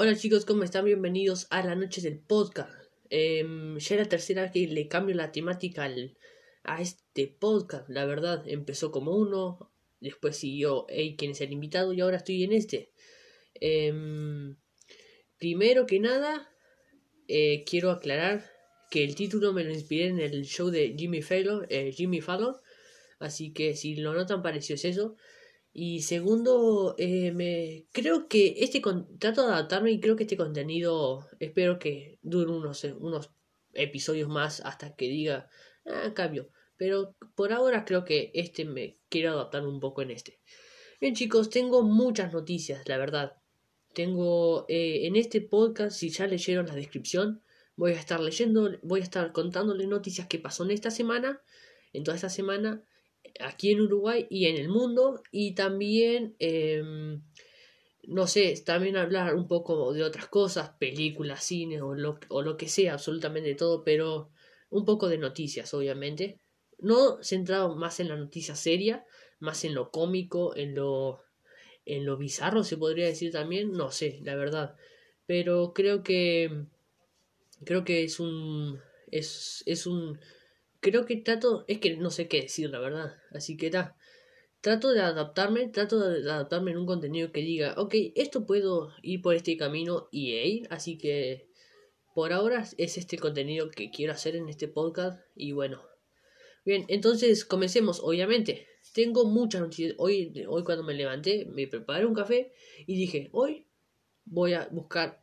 Hola chicos, ¿cómo están? Bienvenidos a la noche del podcast. Em, ya es la tercera vez que le cambio la temática al, a este podcast. La verdad, empezó como uno, después siguió Hey, quién es el invitado y ahora estoy en este. Em, primero que nada, eh, quiero aclarar que el título me lo inspiré en el show de Jimmy Fallon, eh, Jimmy Fallon. Así que si lo notan parecido es eso. Y segundo, eh, me creo que este trato de adaptarme y creo que este contenido espero que dure unos, unos episodios más hasta que diga ah, cambio. Pero por ahora creo que este me quiero adaptar un poco en este. Bien chicos, tengo muchas noticias, la verdad. Tengo eh, en este podcast, si ya leyeron la descripción, voy a estar leyendo, voy a estar contándole noticias que pasó en esta semana, en toda esta semana aquí en Uruguay y en el mundo y también em, no sé, también hablar un poco de otras cosas, películas, cine o lo, o lo que sea, absolutamente todo, pero un poco de noticias, obviamente. No centrado más en la noticia seria, más en lo cómico, en lo en lo bizarro se podría decir también, no sé, la verdad. Pero creo que creo que es un es, es un creo que trato, es que no sé qué decir, la verdad. Así que trato de adaptarme, trato de adaptarme en un contenido que diga, ok, esto puedo ir por este camino y así que por ahora es este contenido que quiero hacer en este podcast y bueno. Bien, entonces comencemos, obviamente. Tengo muchas noticias. Hoy, hoy cuando me levanté, me preparé un café y dije, hoy voy a buscar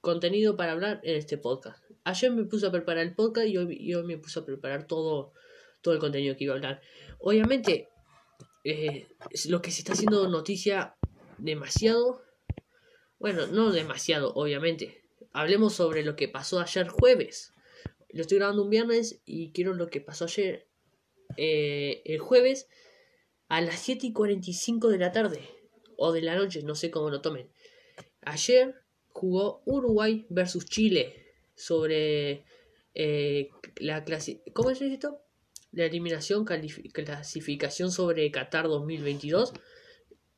contenido para hablar en este podcast. Ayer me puse a preparar el podcast y hoy, me puse a preparar todo, todo el contenido que iba a hablar. Obviamente, eh, lo que se está haciendo noticia demasiado. Bueno, no demasiado, obviamente. Hablemos sobre lo que pasó ayer jueves. Lo estoy grabando un viernes y quiero lo que pasó ayer eh, el jueves a las 7 y 45 de la tarde o de la noche, no sé cómo lo tomen. Ayer jugó Uruguay versus Chile sobre eh, la ¿Cómo es esto? La eliminación, clasificación sobre Qatar 2022.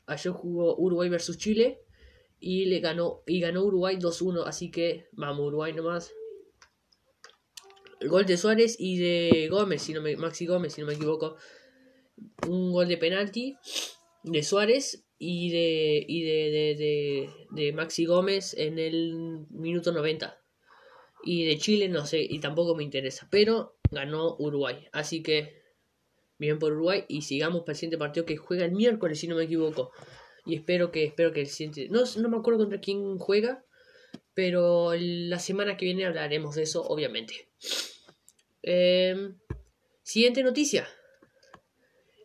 Ayer jugó Uruguay versus Chile y le ganó y ganó Uruguay 2-1, así que vamos Uruguay nomás. El gol de Suárez y de Gómez, si no me, Maxi Gómez, si no me equivoco. Un gol de penalti de Suárez y de y de, de, de Maxi Gómez en el minuto 90. Y de Chile no sé, y tampoco me interesa. Pero ganó Uruguay. Así que, bien por Uruguay. Y sigamos para el siguiente partido que juega el miércoles, si no me equivoco. Y espero que, espero que el siguiente. No, no me acuerdo contra quién juega. Pero la semana que viene hablaremos de eso, obviamente. Em, siguiente noticia.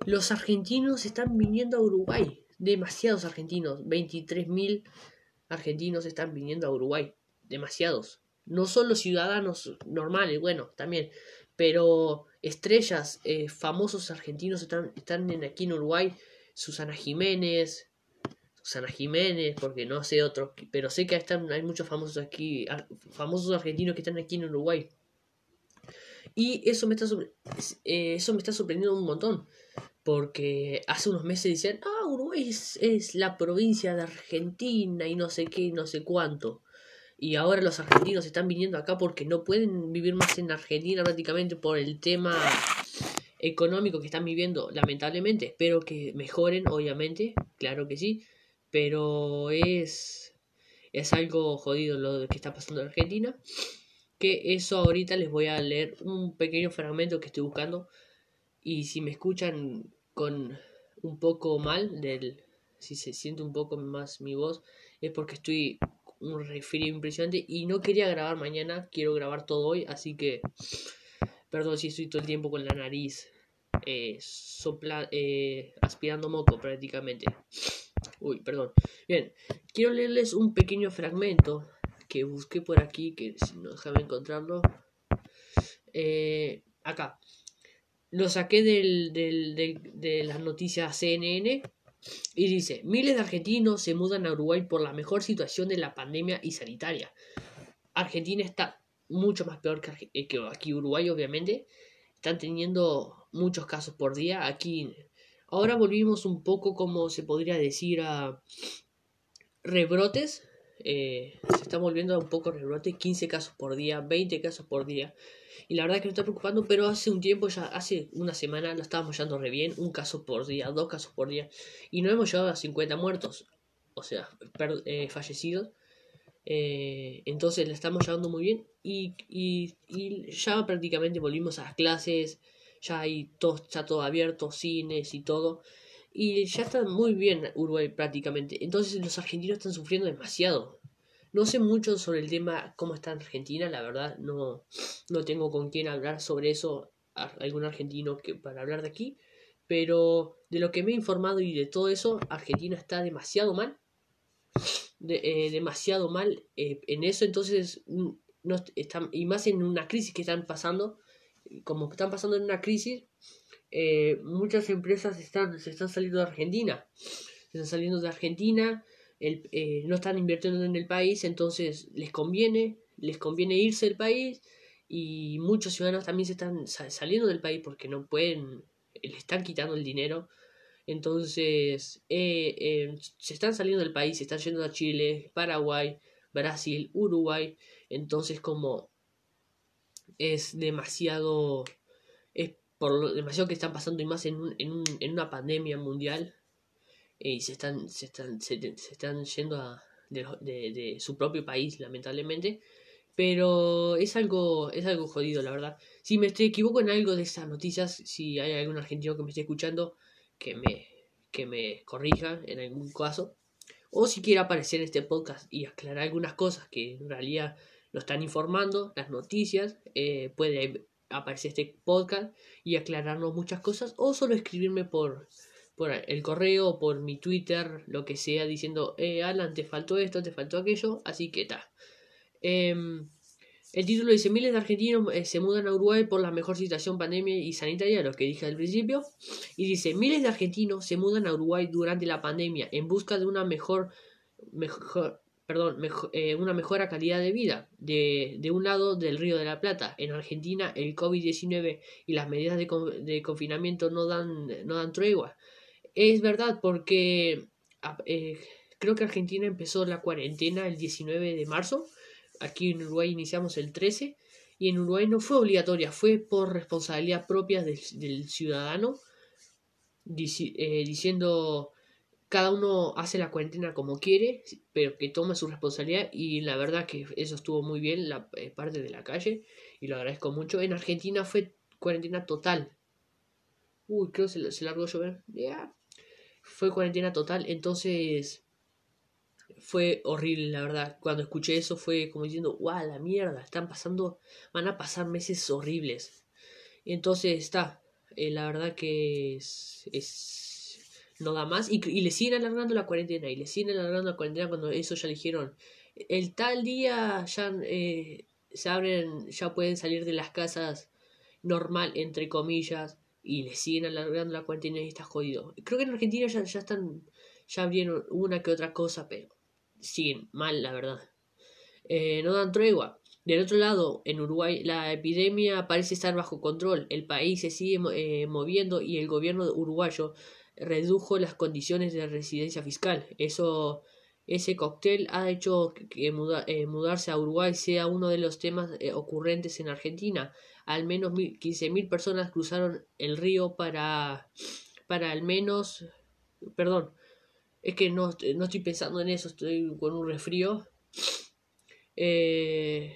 Los argentinos están viniendo a Uruguay. Demasiados argentinos. 23.000 argentinos están viniendo a Uruguay. Demasiados no solo ciudadanos normales, bueno, también, pero estrellas, eh, famosos argentinos están, están en, aquí en Uruguay, Susana Jiménez, Susana Jiménez, porque no sé otros, pero sé que están, hay muchos famosos aquí, famosos argentinos que están aquí en Uruguay. Y eso me está, eh, eso me está sorprendiendo un montón. Porque hace unos meses decían, ah, Uruguay es, es la provincia de Argentina y no sé qué, no sé cuánto y ahora los argentinos están viniendo acá porque no pueden vivir más en Argentina prácticamente por el tema económico que están viviendo, lamentablemente. Espero que mejoren, obviamente, claro que sí, pero es, es algo jodido lo que está pasando en Argentina. Que eso ahorita les voy a leer un pequeño fragmento que estoy buscando. Y si me escuchan con un poco mal, del, si se siente un poco más mi voz, es porque estoy un refri impresionante y no quería grabar mañana, quiero grabar todo hoy, así que perdón si estoy todo el tiempo con la nariz eh, sopla, eh, aspirando moco prácticamente. Uy, perdón. Bien, quiero leerles un pequeño fragmento que busqué por aquí, que si no déjame encontrarlo. Eh, acá. Lo saqué del, del, de las noticias CNN y dice, miles de argentinos se mudan a Uruguay por la mejor situación de la pandemia y sanitaria. Argentina está mucho más peor que, eh, aquí Uruguay, obviamente. Están teniendo muchos casos por día. Aquí ahora volvimos un poco, como se podría decir, a rebrotes. eh, se está volviendo un poco rebrote, 15 casos por día, 20 casos por día. Y la verdad que me está preocupando, pero hace un tiempo, ya hace una semana, lo estábamos llevando re bien, un caso por día, dos casos por día, y no hemos llegado a 50 muertos, o sea, eh, fallecidos. Eh, entonces le estamos llevando muy bien y, y, y, ya prácticamente volvimos a las clases, ya hay todo, está todo abierto, cines y todo. Y ya está muy bien Uruguay prácticamente. Entonces los argentinos están sufriendo demasiado. No sé mucho sobre el tema cómo está Argentina, la verdad no, no tengo con quién hablar sobre eso, algún argentino que, para hablar de aquí. Pero de lo que me he informado y de todo eso, Argentina está demasiado mal. Eh, demasiado mal eh, en eso, entonces mm, no están, y más en una crisis que están pasando, como están pasando en una crisis, eh, muchas empresas están, se están saliendo de Argentina. Se están saliendo de Argentina, el, eh, no están invirtiendo en el país, entonces les conviene, les conviene irse del país y muchos ciudadanos también se están saliendo del país porque no pueden, le están quitando el dinero. Entonces, eh, se están saliendo del país, se están yendo a Chile, Paraguay, Brasil, Uruguay. Entonces, como es demasiado por lo demasiado que están pasando y más en, en, en una pandemia mundial y se están se están se, están yendo a, de, de, su propio país lamentablemente. Pero es algo es algo jodido la verdad. Si me estoy equivoco en algo de estas noticias si hay algún argentino que me esté escuchando que me que me corrija en algún caso. O si quiere aparecer en este podcast y aclarar algunas cosas que en realidad lo están informando las noticias eh, puede aparecer este podcast y aclararnos muchas cosas. O solo escribirme por, por el correo por mi Twitter, lo que sea, diciendo, eh, Alan, te faltó esto, te faltó aquello, así que está. Em, el título dice, miles de argentinos eh, se mudan a Uruguay por la mejor situación pandemia y sanitaria, lo que dije al principio. Y dice, miles de argentinos se mudan a Uruguay durante la pandemia en busca de una mejor, mejor, perdón, eh, una mejora calidad de vida. De, de, un lado del Río de la Plata, en Argentina, el COVID-19 y las medidas de, de, confinamiento no dan, no dan tregua. Es verdad, porque eh, creo que Argentina empezó la cuarentena el 19 de marzo. Aquí en Uruguay iniciamos el 13. Y en Uruguay no fue obligatoria, fue por responsabilidad propia del, ciudadano, eh, diciendo cada uno hace la cuarentena como quiere, pero que toma su responsabilidad y la verdad que eso estuvo muy bien, la eh, parte de la calle, y lo agradezco mucho. En Argentina fue cuarentena total. Uy, creo que se, largó a llover. ya Fue cuarentena total, entonces fue horrible, la verdad. Cuando escuché eso fue como diciendo, guau, la mierda, están pasando, van a pasar meses horribles. Entonces está, eh, la verdad que es no da más. Y, le siguen alargando la cuarentena. Y le siguen alargando la cuarentena cuando eso ya dijeron. El tal día ya eh, se abren, ya pueden salir de las casas normal, entre comillas. Y le siguen alargando la cuarentena y está jodido. Creo que en Argentina ya, ya están, ya abrieron una que otra cosa, pero siguen mal, la verdad. Eh, no dan tregua. Del otro lado, en Uruguay, la epidemia parece estar bajo control. El país se sigue eh, moviendo y el gobierno uruguayo redujo las condiciones de residencia fiscal. Eso, ese cóctel ha hecho que eh, mudarse a Uruguay sea uno de los temas eh, ocurrentes en Argentina. Al menos 15.000 personas cruzaron el río para, para al menos, perdón, es que no, no estoy pensando en eso, estoy con un resfrío. Eh,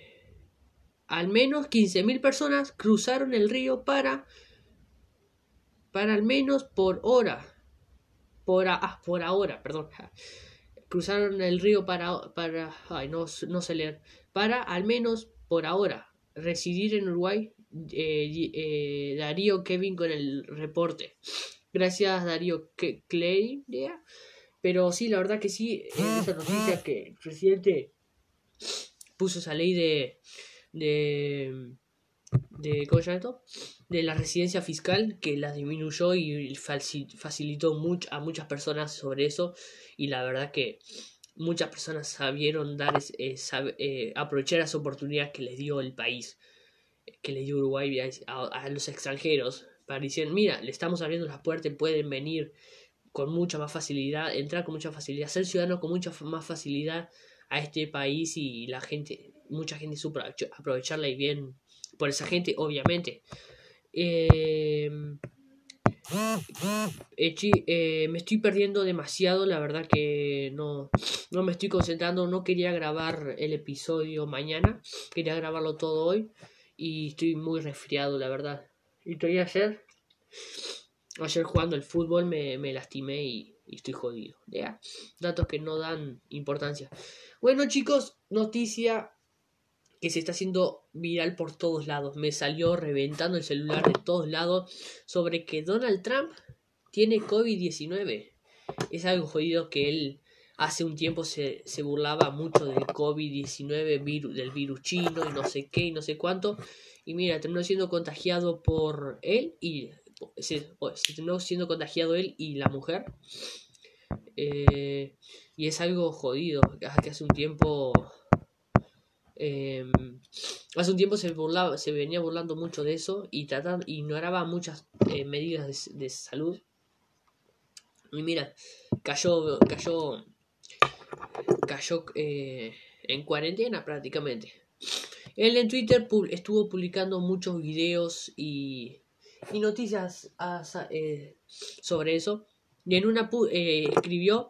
al menos 15.000 personas cruzaron el río para para al menos por hora por, ah, por ahora, perdón. Cruzaron el río para, para, ay, no, no sé leer, para al menos por ahora residir en Uruguay. Eh, eh, Darío Kevin con el reporte. Gracias Darío. Pero sí, la verdad que sí, en esa noticia que el presidente puso esa ley de, de de, ¿cómo se llama esto? de la residencia fiscal que la disminuyó y facilitó a muchas personas sobre eso y la verdad que muchas personas sabieron dar eh, eh, aprovechar esa oportunidad que les dio el país que le dio Uruguay a, los extranjeros para decir mira le estamos abriendo las puertas pueden venir con mucha más facilidad entrar con mucha facilidad ser ciudadanos con mucha más facilidad a este país y la gente, mucha gente supo aprovecharla y bien por esa gente, obviamente. Eh, eh, me estoy perdiendo demasiado, la verdad que no, no me estoy concentrando, no quería grabar el episodio mañana, quería grabarlo todo hoy y estoy muy resfriado, la verdad. Y quería hacer ayer jugando el fútbol me, me lastimé y, estoy jodido. ¿ya? Datos que no dan importancia. Bueno chicos, noticia que se está haciendo viral por todos lados. Me salió reventando el celular de todos lados sobre que Donald Trump tiene COVID-19. Es algo jodido que él hace un tiempo se, se burlaba mucho del COVID-19, del virus chino y no sé qué y no sé cuánto. Y mira, terminó siendo contagiado por él y se, terminó siendo contagiado él y la mujer. Eh, y es algo jodido, que hace un tiempo Em, hace un tiempo se burlaba, se venía burlando mucho de eso y ignoraba muchas eh, medidas de, salud. Y mira, cayó, cayó, cayó eh, en cuarentena prácticamente. Él en Twitter estuvo publicando muchos videos y, y noticias eh, sobre eso. Y en una escribió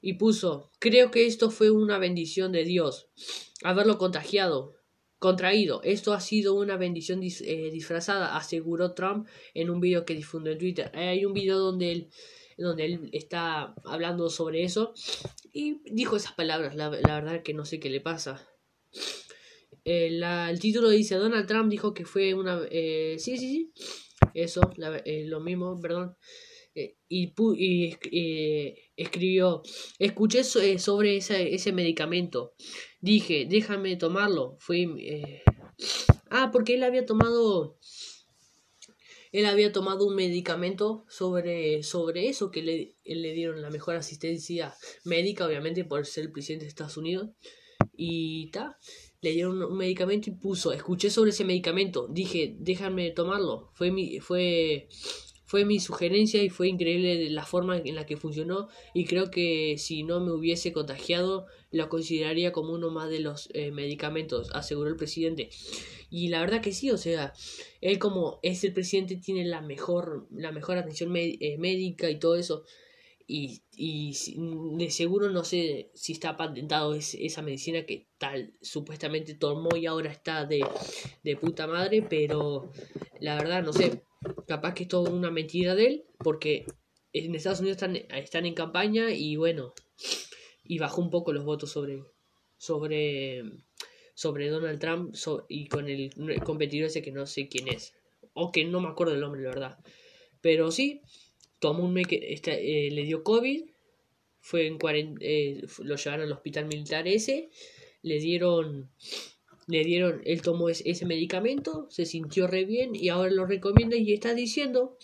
y puso, creo que esto fue una bendición de Dios, haberlo contagiado, contraído. Esto ha sido una bendición eh, disfrazada, aseguró Trump en un video que difundió en Twitter. Hay un video donde él, donde él está hablando sobre eso y dijo esas palabras, la, verdad que no sé qué le pasa. Eh, el título dice, Donald Trump dijo que fue una... Eh, sí, sí, sí. Eso, lo mismo, perdón. Eh, y, y escribió, escuché eh, sobre ese, ese, medicamento, dije, déjame tomarlo, fue... Eh, ah, porque él había tomado... Él había tomado un medicamento sobre, sobre eso, que le, le dieron la mejor asistencia médica, obviamente, por ser el presidente de Estados Unidos. Y ta, le dieron un medicamento y puso, escuché sobre ese medicamento, dije, déjame tomarlo. Fue mi, fue fue mi sugerencia y fue increíble la forma en la que funcionó y creo que si no me hubiese contagiado lo consideraría como uno más de los eh, medicamentos, aseguró el presidente. Y la verdad que sí, o sea, él como es el presidente tiene la mejor, la mejor atención eh, médica y todo eso. Y, y, de seguro no sé si está patentado esa medicina que tal supuestamente tomó y ahora está de, de puta madre, pero la verdad no sé, capaz que es todo una mentira de él, porque en Estados Unidos están, están en campaña y bueno, y bajó un poco los votos sobre, sobre, sobre Donald Trump y con el, competidor ese que no sé quién es, o que no me acuerdo el nombre, la verdad. Pero sí, tomó un este, eh, le dio COVID, fue en eh, lo llevaron al hospital militar ese, le dieron le dieron, él tomó ese, medicamento, se sintió re bien y ahora lo recomienda y está diciendo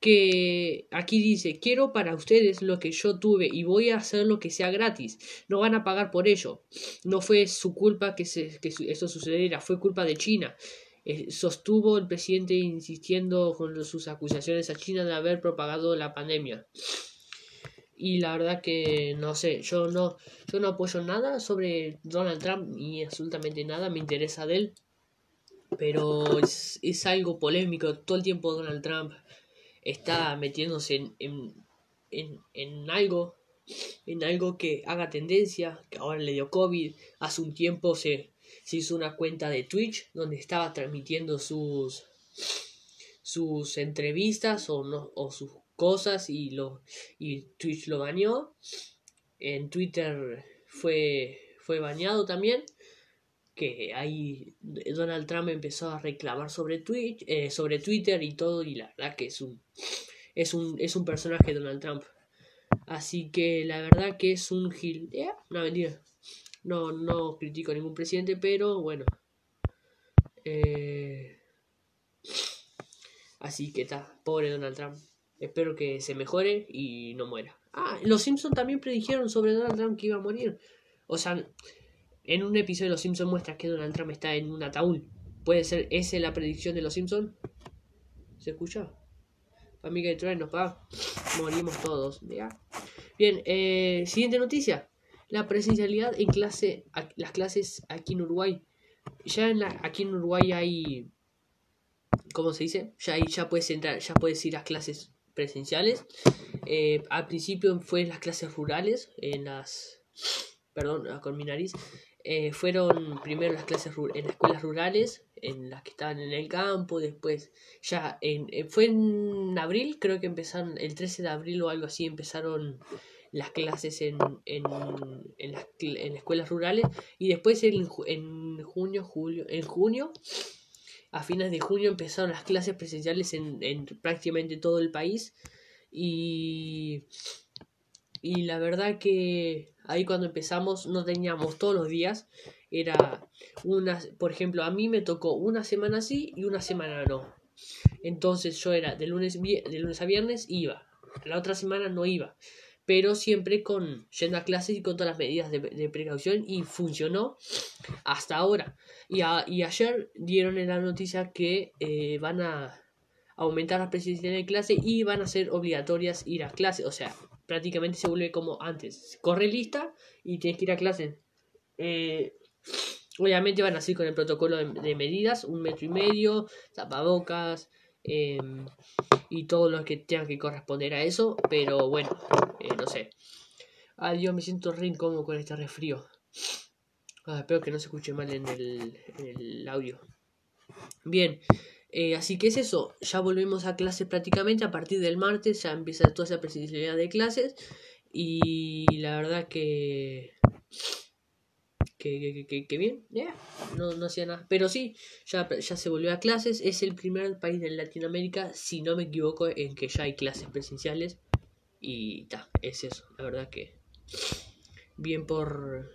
que aquí dice, quiero para ustedes lo que yo tuve y voy a hacer lo que sea gratis. No van a pagar por ello. No fue su culpa que, se, que eso sucediera, fue culpa de China. Eh, sostuvo el presidente insistiendo con sus acusaciones a China de haber propagado la pandemia. Y la verdad que no sé, yo no, yo no apoyo nada sobre Donald Trump ni absolutamente nada me interesa de él, pero es, algo polémico, todo el tiempo Donald Trump está metiéndose en, en, en, en algo, en algo que haga tendencia, que ahora le dio COVID, hace un tiempo se, se hizo una cuenta de Twitch donde estaba transmitiendo sus sus entrevistas o no o sus cosas y, lo, y Twitch lo bañó. En Twitter fue, fue bañado también. Que ahí Donald Trump empezó a reclamar sobre Twitch, eh, sobre Twitter y todo. Y la verdad que es un, es un, es un personaje Donald Trump. Así que la verdad que es un gil. Eh, una mentira. No, no critico a ningún presidente, pero bueno. Eh, así que está, pobre Donald Trump. Espero que se mejore y no muera. Ah, los Simpsons también predijeron sobre Donald Trump que iba a morir. O sea, en un episodio de Los Simpsons muestra que Donald Trump está en un ataúd. ¿Puede ser esa la predicción de Los Simpsons? ¿Se escucha? Amiga de truenos, pa. Morimos todos. Bien, eh, siguiente noticia. La presencialidad en clase, las clases aquí en Uruguay. Ya en la, aquí en Uruguay hay, ¿cómo se dice? Ya, ya puedes entrar, ya puedes ir a clases presenciales. Eh, al principio fue en las clases rurales, en las, perdón, con mi nariz, eh, fueron primero las clases en las escuelas rurales, en las que estaban en el campo, después ya en, eh, fue en abril, creo que empezaron, el 13 de abril o algo así, empezaron las clases en, en, en, las, en escuelas rurales y después en, en junio, julio, en junio, a fines de junio empezaron las clases presenciales en, en prácticamente todo el país y, y la verdad que ahí cuando empezamos no teníamos todos los días, era una, por ejemplo, a mí me tocó una semana sí y una semana no. Entonces yo era de lunes, de lunes a viernes iba, la otra semana no iba pero siempre con yendo a clases y con todas las medidas de, precaución y funcionó hasta ahora. Y, ayer dieron en la noticia que eh, van a aumentar las presencias de clase y van a ser obligatorias ir a clase, o sea, prácticamente se vuelve como antes, corre lista y tienes que ir a clase. Eh, obviamente van a seguir con el protocolo de, medidas, un metro y medio, tapabocas, em, y todo lo que tenga que corresponder a eso, pero bueno, eh, no sé. Adiós, me siento re incómodo con este resfrío. Ah, espero que no se escuche mal en el, el audio. Bien, eh, así que es eso. Ya volvemos a clases prácticamente. A partir del martes ya empieza toda esa presencialidad de clases. Y la verdad que que, que, que, bien, no, no hacía nada. Pero sí, ya, ya se volvió a clases. Es el primer país de Latinoamérica, si no me equivoco, en que ya hay clases presenciales. Y ta, es eso. La verdad que bien por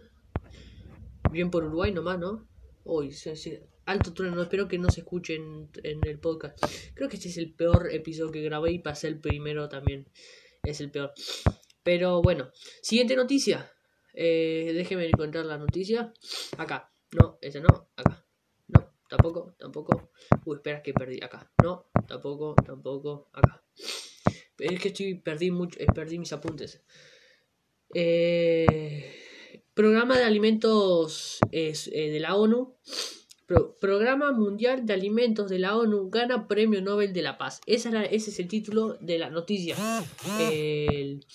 bien por Uruguay nomás, ¿no? Hoy, alto trueno, espero que no se escuche en, en, el podcast. Creo que este es el peor episodio que grabé y pasé el primero también. Es el peor. Pero bueno, siguiente noticia. Eh, déjeme encontrar la noticia. Acá. No, ese no. Acá. No, tampoco, tampoco. Uy, espera que perdí. Acá. No, tampoco, tampoco. Acá. Es que estoy perdí mucho, eh, perdí mis apuntes. Eh, programa de alimentos eh, de la ONU. programa Mundial de Alimentos de la ONU gana Premio Nobel de la Paz. Esa ese es el título de la noticia. El,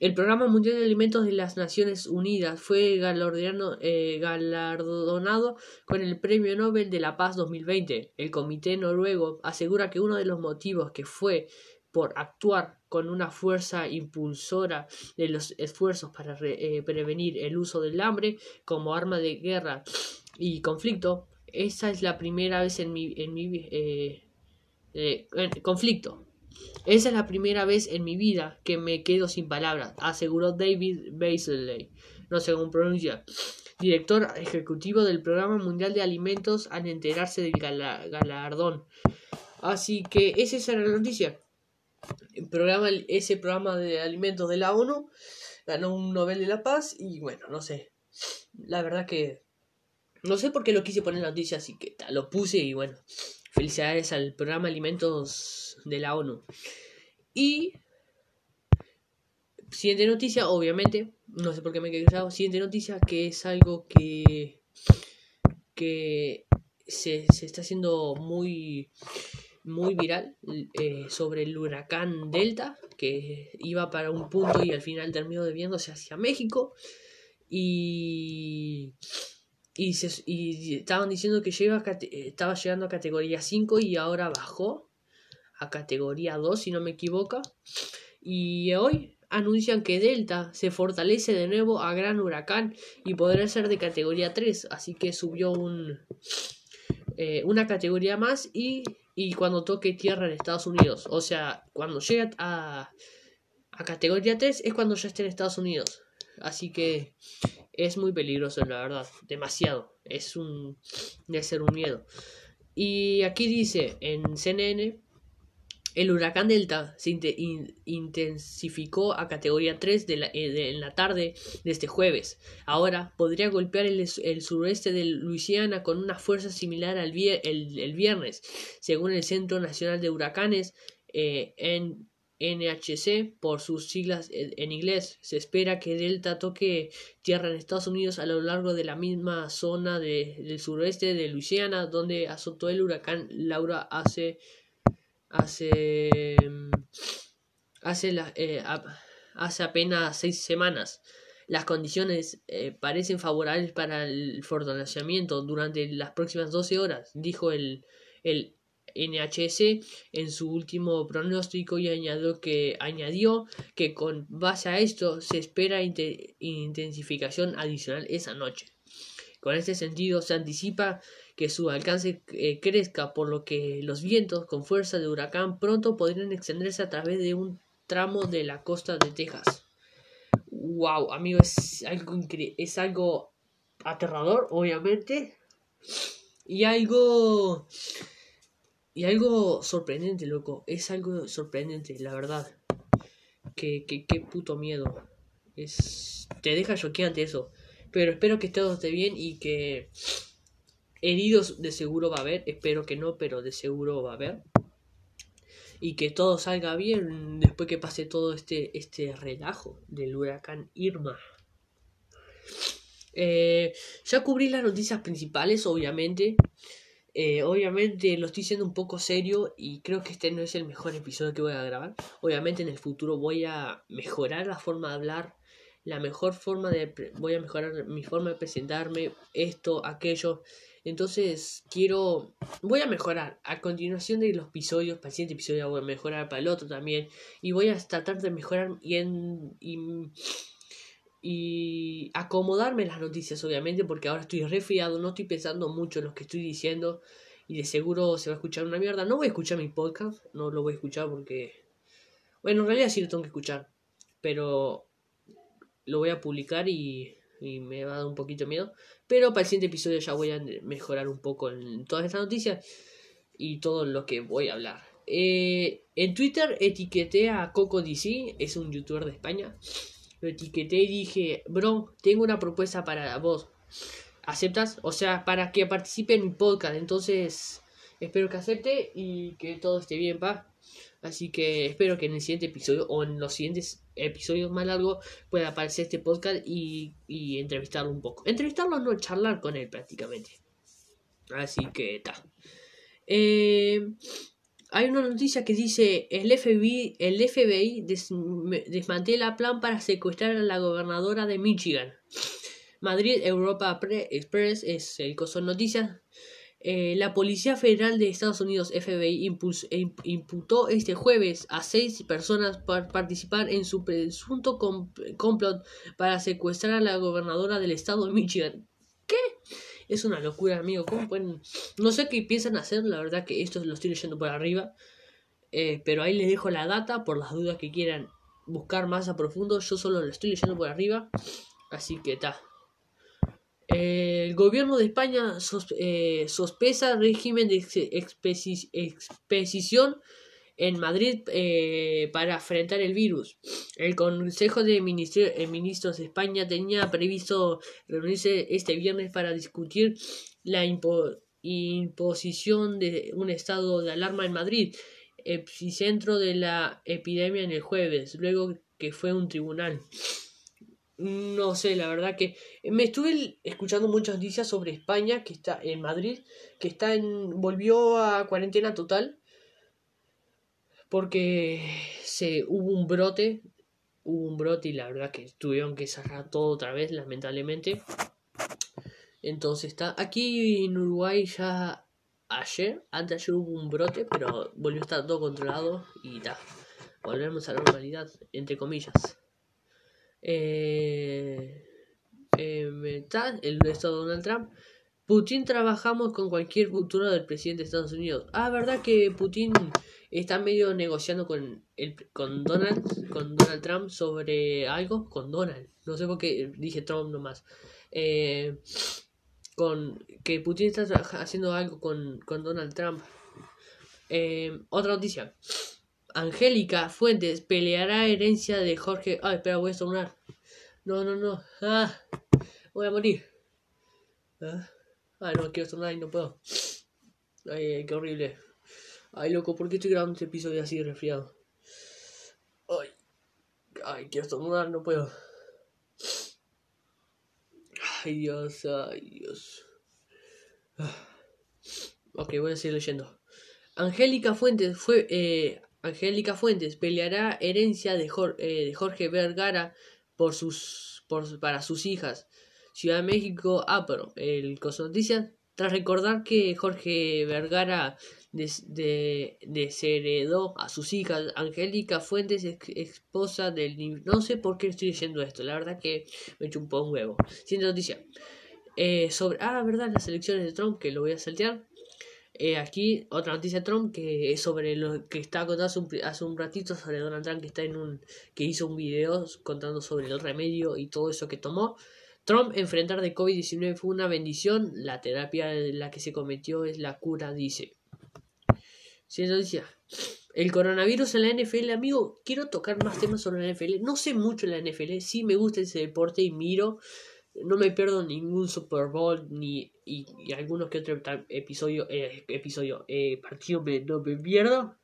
el Programa Mundial de Alimentos de las Naciones Unidas fue eh, galardonado con el Premio Nobel de la Paz 2020. El Comité Noruego asegura que uno de los motivos que fue por actuar con una fuerza impulsora de los esfuerzos para eh, prevenir el uso del hambre como arma de guerra y conflicto. Esa es la primera vez en mi, en mi eh, conflicto. Esa es la primera vez en mi vida que me quedo sin palabras, aseguró David Baseley, no sé cómo pronuncia, director ejecutivo del Programa Mundial de Alimentos al enterarse del galardón. Así que esa es la noticia. El programa, ese programa de alimentos de la ONU ganó un Nobel de la Paz y bueno, no sé. La verdad que no sé por qué lo quise poner en la noticia, así que lo puse y bueno. Felicidades al programa Alimentos de la ONU. Y siguiente noticia, obviamente, no sé por qué me he quedado. Siguiente noticia que es algo que que se, está haciendo muy muy viral eh, sobre el huracán Delta que iba para un punto y al final terminó desviándose hacia México y y, se, y estaban diciendo que estaba llegando a categoría 5 y ahora bajó a categoría 2, si no me equivoco. Y hoy anuncian que Delta se fortalece de nuevo a gran huracán y podrá ser de categoría 3. Así que subió un, eh, una categoría más y, y, cuando toque tierra en Estados Unidos. O sea, cuando llega a, a categoría 3 es cuando ya esté en Estados Unidos. Así que es muy peligroso, la verdad. Demasiado. Es un. de ser un miedo. Y aquí dice en CNN. El huracán Delta se intensificó a categoría 3 de eh, en la tarde de este jueves. Ahora podría golpear el, suroeste de Luisiana con una fuerza similar al el, viernes, según el Centro Nacional de Huracanes. Eh, en NHC por sus siglas en inglés. Se espera que Delta toque tierra en Estados Unidos a lo largo de la misma zona del suroeste de Luisiana donde azotó el huracán Laura hace hace hace, eh, hace apenas seis semanas. Las condiciones eh, parecen favorables para el fortalecimiento durante las próximas 12 horas, dijo el, el NHS en su último pronóstico y añadió que, añadió que con base a esto se espera intensificación adicional esa noche. Con este sentido se anticipa que su alcance eh, crezca, por lo que los vientos con fuerza de huracán pronto podrían extenderse a través de un tramo de la costa de Texas. Wow, amigo, es algo es algo aterrador, obviamente, y algo y algo sorprendente, loco. Es algo sorprendente, la verdad. Que, que, qué puto miedo. Es. Te deja choqueante eso. Pero espero que todo esté bien y que. Heridos de seguro va a haber. Espero que no, pero de seguro va a haber. Y que todo salga bien después que pase todo este, este relajo del huracán Irma. Eh, ya cubrí las noticias principales, obviamente. Eh, obviamente lo estoy siendo un poco serio y creo que este no es el mejor episodio que voy a grabar. Obviamente en el futuro voy a mejorar la forma de hablar, la mejor forma de... voy a mejorar mi forma de presentarme, esto, aquello. Entonces quiero... voy a mejorar. A continuación de los episodios, para el siguiente episodio voy a mejorar para el otro también. Y voy a tratar de mejorar y en... Y, acomodarme las noticias, obviamente, porque ahora estoy resfriado, no estoy pensando mucho en lo que estoy diciendo y de seguro se va a escuchar una mierda. No voy a escuchar mi podcast, no lo voy a escuchar porque... Bueno, en realidad sí lo tengo que escuchar, pero lo voy a publicar y, y me va a dar un poquito miedo. Pero para el siguiente episodio ya voy a mejorar un poco en todas estas noticias y todo lo que voy a hablar. Eh, en Twitter etiqueté a Coco DC, es un youtuber de España lo etiqueté y dije, bro, tengo una propuesta para vos. ¿Aceptas? O sea, para que participe en mi podcast. Entonces, espero que acepte y que todo esté bien, pa. Así que espero que en el siguiente episodio o en los siguientes episodios más largos pueda aparecer este podcast y, y entrevistarlo un poco. Entrevistarlo no, charlar con él prácticamente. Así que está. Eh, hay una noticia que dice el FBI, el FBI desmantela plan para secuestrar a la gobernadora de Michigan. Madrid Europa Express es el coso noticias. Eh, la Policía Federal de Estados Unidos, FBI, imputó este jueves a seis personas por participar en su presunto complot para secuestrar a la gobernadora del estado de Michigan. ¿Qué? Es una locura, amigo. No sé qué piensan hacer, la verdad que esto lo estoy leyendo por arriba. Eh, pero ahí les dejo la data por las dudas que quieran buscar más a profundo. Yo solo lo estoy leyendo por arriba. Así que está. El gobierno de España eh, sospesa régimen de expedición en Madrid eh, para enfrentar el virus. El Consejo de eh, Ministros de España tenía previsto reunirse este viernes para discutir la imposición de un estado de alarma en Madrid, epicentro de la epidemia en el jueves, luego que fue un tribunal. No sé, la verdad que me estuve escuchando muchas noticias sobre España, que está en Madrid, que está en volvió a cuarentena total porque se hubo un brote, hubo un brote y la verdad que tuvieron que cerrar todo otra vez, lamentablemente. Entonces está aquí en Uruguay ya ayer, antes ayer hubo un brote, pero volvió a estar todo controlado y está. Volvemos a la normalidad, entre comillas. Eh, eh, el estado Donald Trump. Putin trabajamos con cualquier futuro del presidente de Estados Unidos. Ah, verdad que Putin está medio negociando con el con Donald con Donald Trump sobre algo con Donald. No sé por qué dije Trump nomás. Eh, con que Putin está haciendo algo con, con Donald Trump. Eh, otra noticia Angélica Fuentes peleará herencia de Jorge ay espera voy a estornudar no no no ah voy a morir ah, ah no quiero estornudar y no puedo ay qué horrible Ay, loco, ¿por qué estoy grabando este episodio así resfriado? Ay, quiero estornudar, no puedo. Ay, Dios, ay, Dios. Ok, voy a seguir leyendo. Angélica Fuentes fue. Eh, Angélica Fuentes peleará herencia de, eh, Jorge Vergara por sus, para sus hijas. Ciudad de México, pero el Coso Noticias, tras recordar que Jorge Vergara de, desheredó a sus hijas, Angélica Fuentes, esposa del... No sé por qué estoy diciendo esto, la verdad que me hecho un poco un huevo. Siguiente noticia. Eh, sobre... Ah, verdad, las elecciones de Trump, que lo voy a saltear. Eh, aquí otra noticia de Trump que es sobre lo que está contando hace un, hace un, ratito sobre Donald Trump que está en un que hizo un video contando sobre el remedio y todo eso que tomó. Trump enfrentar de COVID-19 fue una bendición, la terapia en la que se cometió es la cura, dice. Si decía, el coronavirus en la NFL, amigo, quiero tocar más temas sobre la NFL. No sé mucho la NFL, sí me gusta ese deporte y miro. No me pierdo ningún Super Bowl ni y, algunos que otro episodio, eh, episodio eh, partido me, no me pierdo.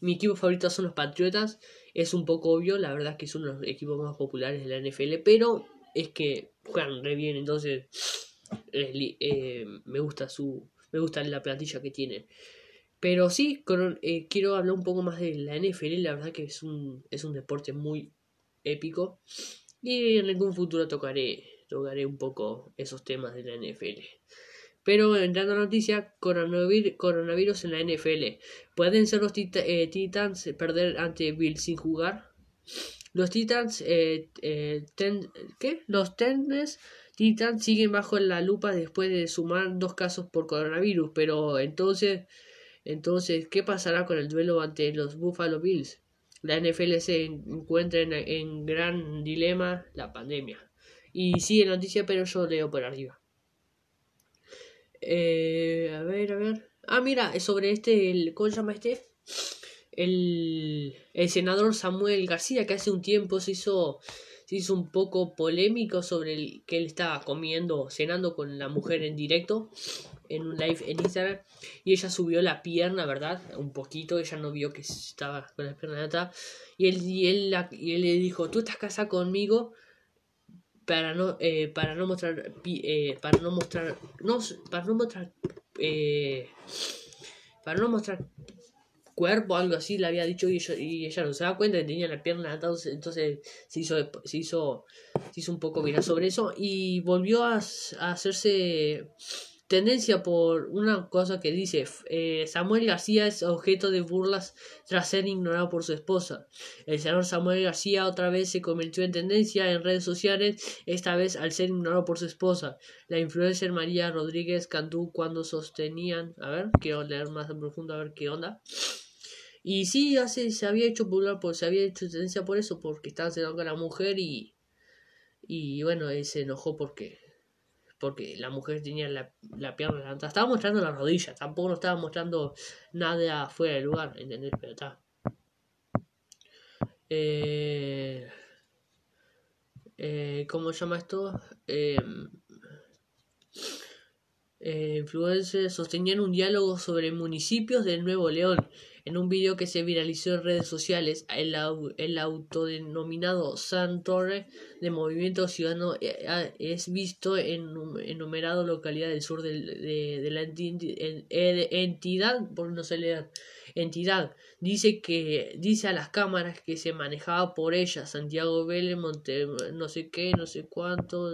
Mi equipo favorito son los Patriotas. Es un poco obvio, la verdad es que es uno de los equipos más populares de la NFL, pero es que juegan re bien, entonces eh, me gusta su me gusta la plantilla que tienen. Pero sí, eh, quiero hablar un poco más de la NFL, la verdad que es un, es un deporte muy épico. Y en algún futuro tocaré, tocaré un poco esos temas de la NFL. Pero entrando a la noticia, coronavirus, en la NFL. ¿Pueden ser los eh, Titans perder ante Bill sin jugar? Los Titans, eh, eh ¿qué? Los Titans siguen bajo la lupa después de sumar dos casos por coronavirus. Pero entonces, entonces, ¿qué pasará con el duelo ante los Buffalo Bills? La NFL se encuentra en, en gran dilema, la pandemia. Y sigue noticia, pero yo leo por arriba. Eh, a ver, a ver. Ah, mira, sobre este, el, ¿cómo se llama este? El, el senador Samuel García, que hace un tiempo se hizo, se hizo un poco polémico sobre el que él estaba comiendo, cenando con la mujer en directo, en un live en Instagram, y ella subió la pierna, ¿verdad? Un poquito, ella no vio que estaba con la pierna atrás, y él, y él, y él le dijo, tú estás casada conmigo, para no eh, para no mostrar eh, para no mostrar no para no mostrar eh, para no mostrar cuerpo algo así le había dicho y, y ella no se da cuenta que tenía la pierna entonces entonces se hizo se hizo se hizo un poco viral sobre eso y volvió a, a hacerse tendencia por una cosa que dice eh, Samuel García es objeto de burlas tras ser ignorado por su esposa. El señor Samuel García otra vez se convirtió en tendencia en redes sociales, esta vez al ser ignorado por su esposa. La influencer María Rodríguez Cantú cuando sostenían, a ver, quiero leer más en profundo a ver qué onda. Y sí, hace, se había hecho popular, por, se había hecho tendencia por eso, porque estaba cenando con la mujer y, y bueno, él se enojó porque porque la mujer tenía la, la pierna levantada. Estaba mostrando la rodilla, tampoco no estaba mostrando nada fuera del lugar, ¿entendés? Pero está. Eh, eh, ¿Cómo se llama esto? Eh, eh, influencers sostenían un diálogo sobre municipios del Nuevo León. En un vídeo que se viralizó en redes sociales, el, el autodenominado de Movimiento Ciudadano eh, es visto en enumerado localidad del sur de, de, la entidad, por no sé leer, entidad. Dice que dice a las cámaras que se manejaba por ella Santiago Vélez, Monte, no sé qué, no sé cuánto.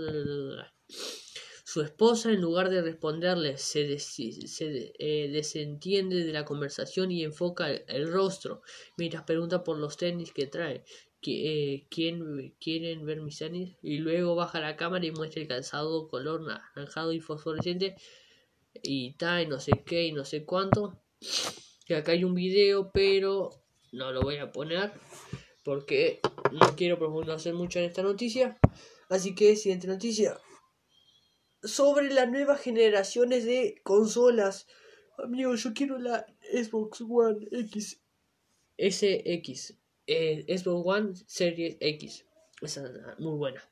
Su esposa, en lugar de responderle, se, eh, desentiende de la conversación y enfoca el, rostro, mientras pregunta por los tenis que trae. Eh, ¿Quién, ¿Quieren ver mis tenis? Y luego baja la cámara y muestra el calzado color naranjado y fosforescente. Y tal, no sé qué, y no sé cuánto. Y acá hay un video, pero no lo voy a poner porque no quiero profundizar mucho en esta noticia. Así que siguiente noticia sobre las nuevas generaciones de consolas. Amigo, yo quiero la Xbox One X. SX. Eh, Xbox One Series X. Esa es muy buena.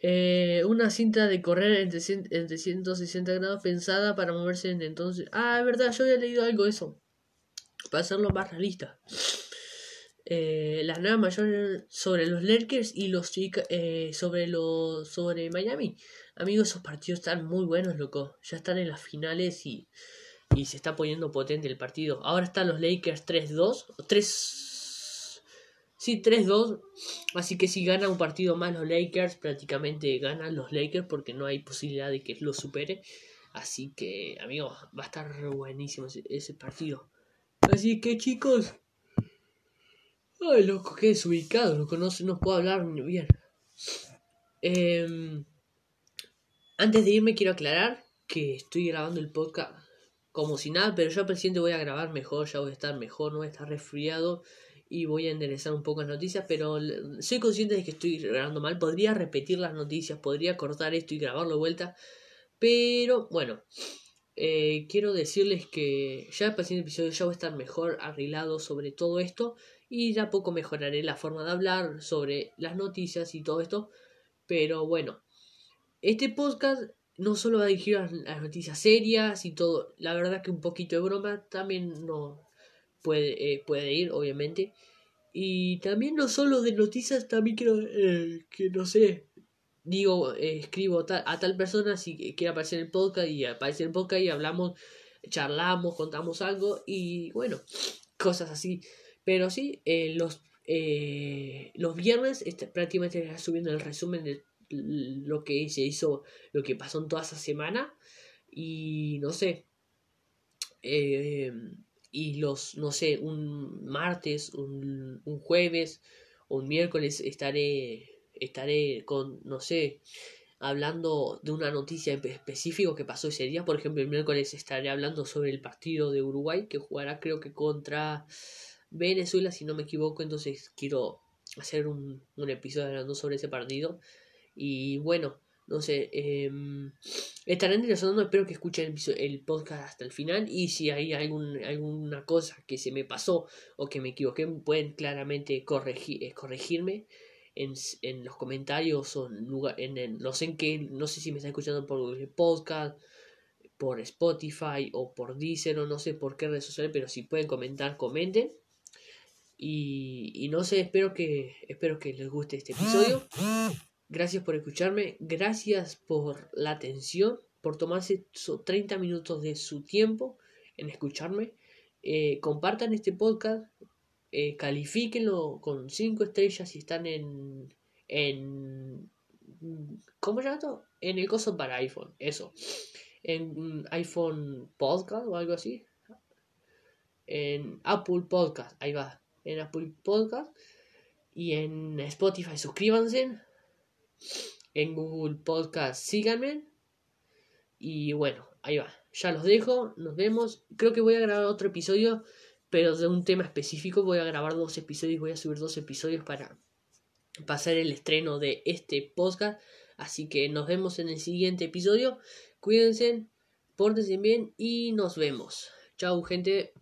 Eh, una cinta de correr en 360 grados pensada para moverse en entonces. Ah, es verdad, yo había leído algo de eso. Para hacerlo más realista. eh, las nuevas mayores sobre los Lakers y los eh, sobre los sobre Miami. Amigos, esos partidos están muy buenos, loco. Ya están en las finales y, y se está poniendo potente el partido. Ahora están los Lakers 3-2, 3 Sí, 3-2. Así que si gana un partido más los Lakers, prácticamente ganan los Lakers porque no hay posibilidad de que lo supere. Así que, amigos, va a estar buenísimo ese partido. Así que, chicos, Ay, loco, qué desubicado, loco, no, no puedo hablar bien. Em, antes de irme quiero aclarar que estoy grabando el podcast como si nada, pero yo al presidente voy a grabar mejor, ya voy a estar mejor, no voy a estar resfriado y voy a enderezar un poco las noticias, pero soy consciente de que estoy grabando mal, podría repetir las noticias, podría cortar esto y grabarlo de vuelta, pero bueno, eh, quiero decirles que ya el siguiente episodio ya voy a estar mejor arreglado sobre todo esto y ya poco mejoraré la forma de hablar sobre las noticias y todo esto. Pero bueno, este podcast no solo va dirigido a las noticias serias y todo, la verdad que un poquito de broma también no puede, eh, puede ir, obviamente. Y también no solo de noticias, también quiero eh, que no sé, digo, eh, escribo a tal persona si quiere aparecer en el podcast y aparece en el podcast y hablamos, charlamos, contamos algo y bueno, cosas así. Pero sí, eh, los, los viernes este, prácticamente subiendo el resumen de lo que se hizo, lo que pasó en toda esa semana. Y no sé. Eh, y los, no sé, un martes, un, un jueves o un miércoles estaré, estaré con, no sé, hablando de una noticia específica que pasó ese día. Por ejemplo, el miércoles estaré hablando sobre el partido de Uruguay que jugará creo que contra Venezuela, si no me equivoco, entonces quiero hacer un, un episodio hablando sobre ese partido. Y bueno, no sé, eh, estarán interesando, espero que escuchen el, podcast hasta el final y si hay algún, alguna cosa que se me pasó o que me equivoqué, pueden claramente corregir, eh, corregirme en, en, los comentarios o en, lugar, en, no sé en qué, no sé si me están escuchando por el podcast, por Spotify o por Deezer o no sé por qué redes sociales, pero si pueden comentar, comenten. Y, no sé, espero que, espero que les guste este episodio. Gracias por escucharme, gracias por la atención, por tomarse 30 minutos de su tiempo en escucharme. Eh, compartan este podcast, eh, califíquenlo con 5 estrellas si están en, en ¿Cómo se llama esto? En el coso para iPhone, eso. En iPhone Podcast o algo así. En Apple Podcast, ahí va en Apple Podcast y en Spotify suscríbanse. En Google Podcast síganme. Y bueno, ahí va. Ya los dejo, nos vemos. Creo que voy a grabar otro episodio, pero de un tema específico. Voy a grabar dos episodios, voy a subir dos episodios para pasar el estreno de este podcast. Así que nos vemos en el siguiente episodio. Cuídense, pórtense bien y nos vemos. Chao gente.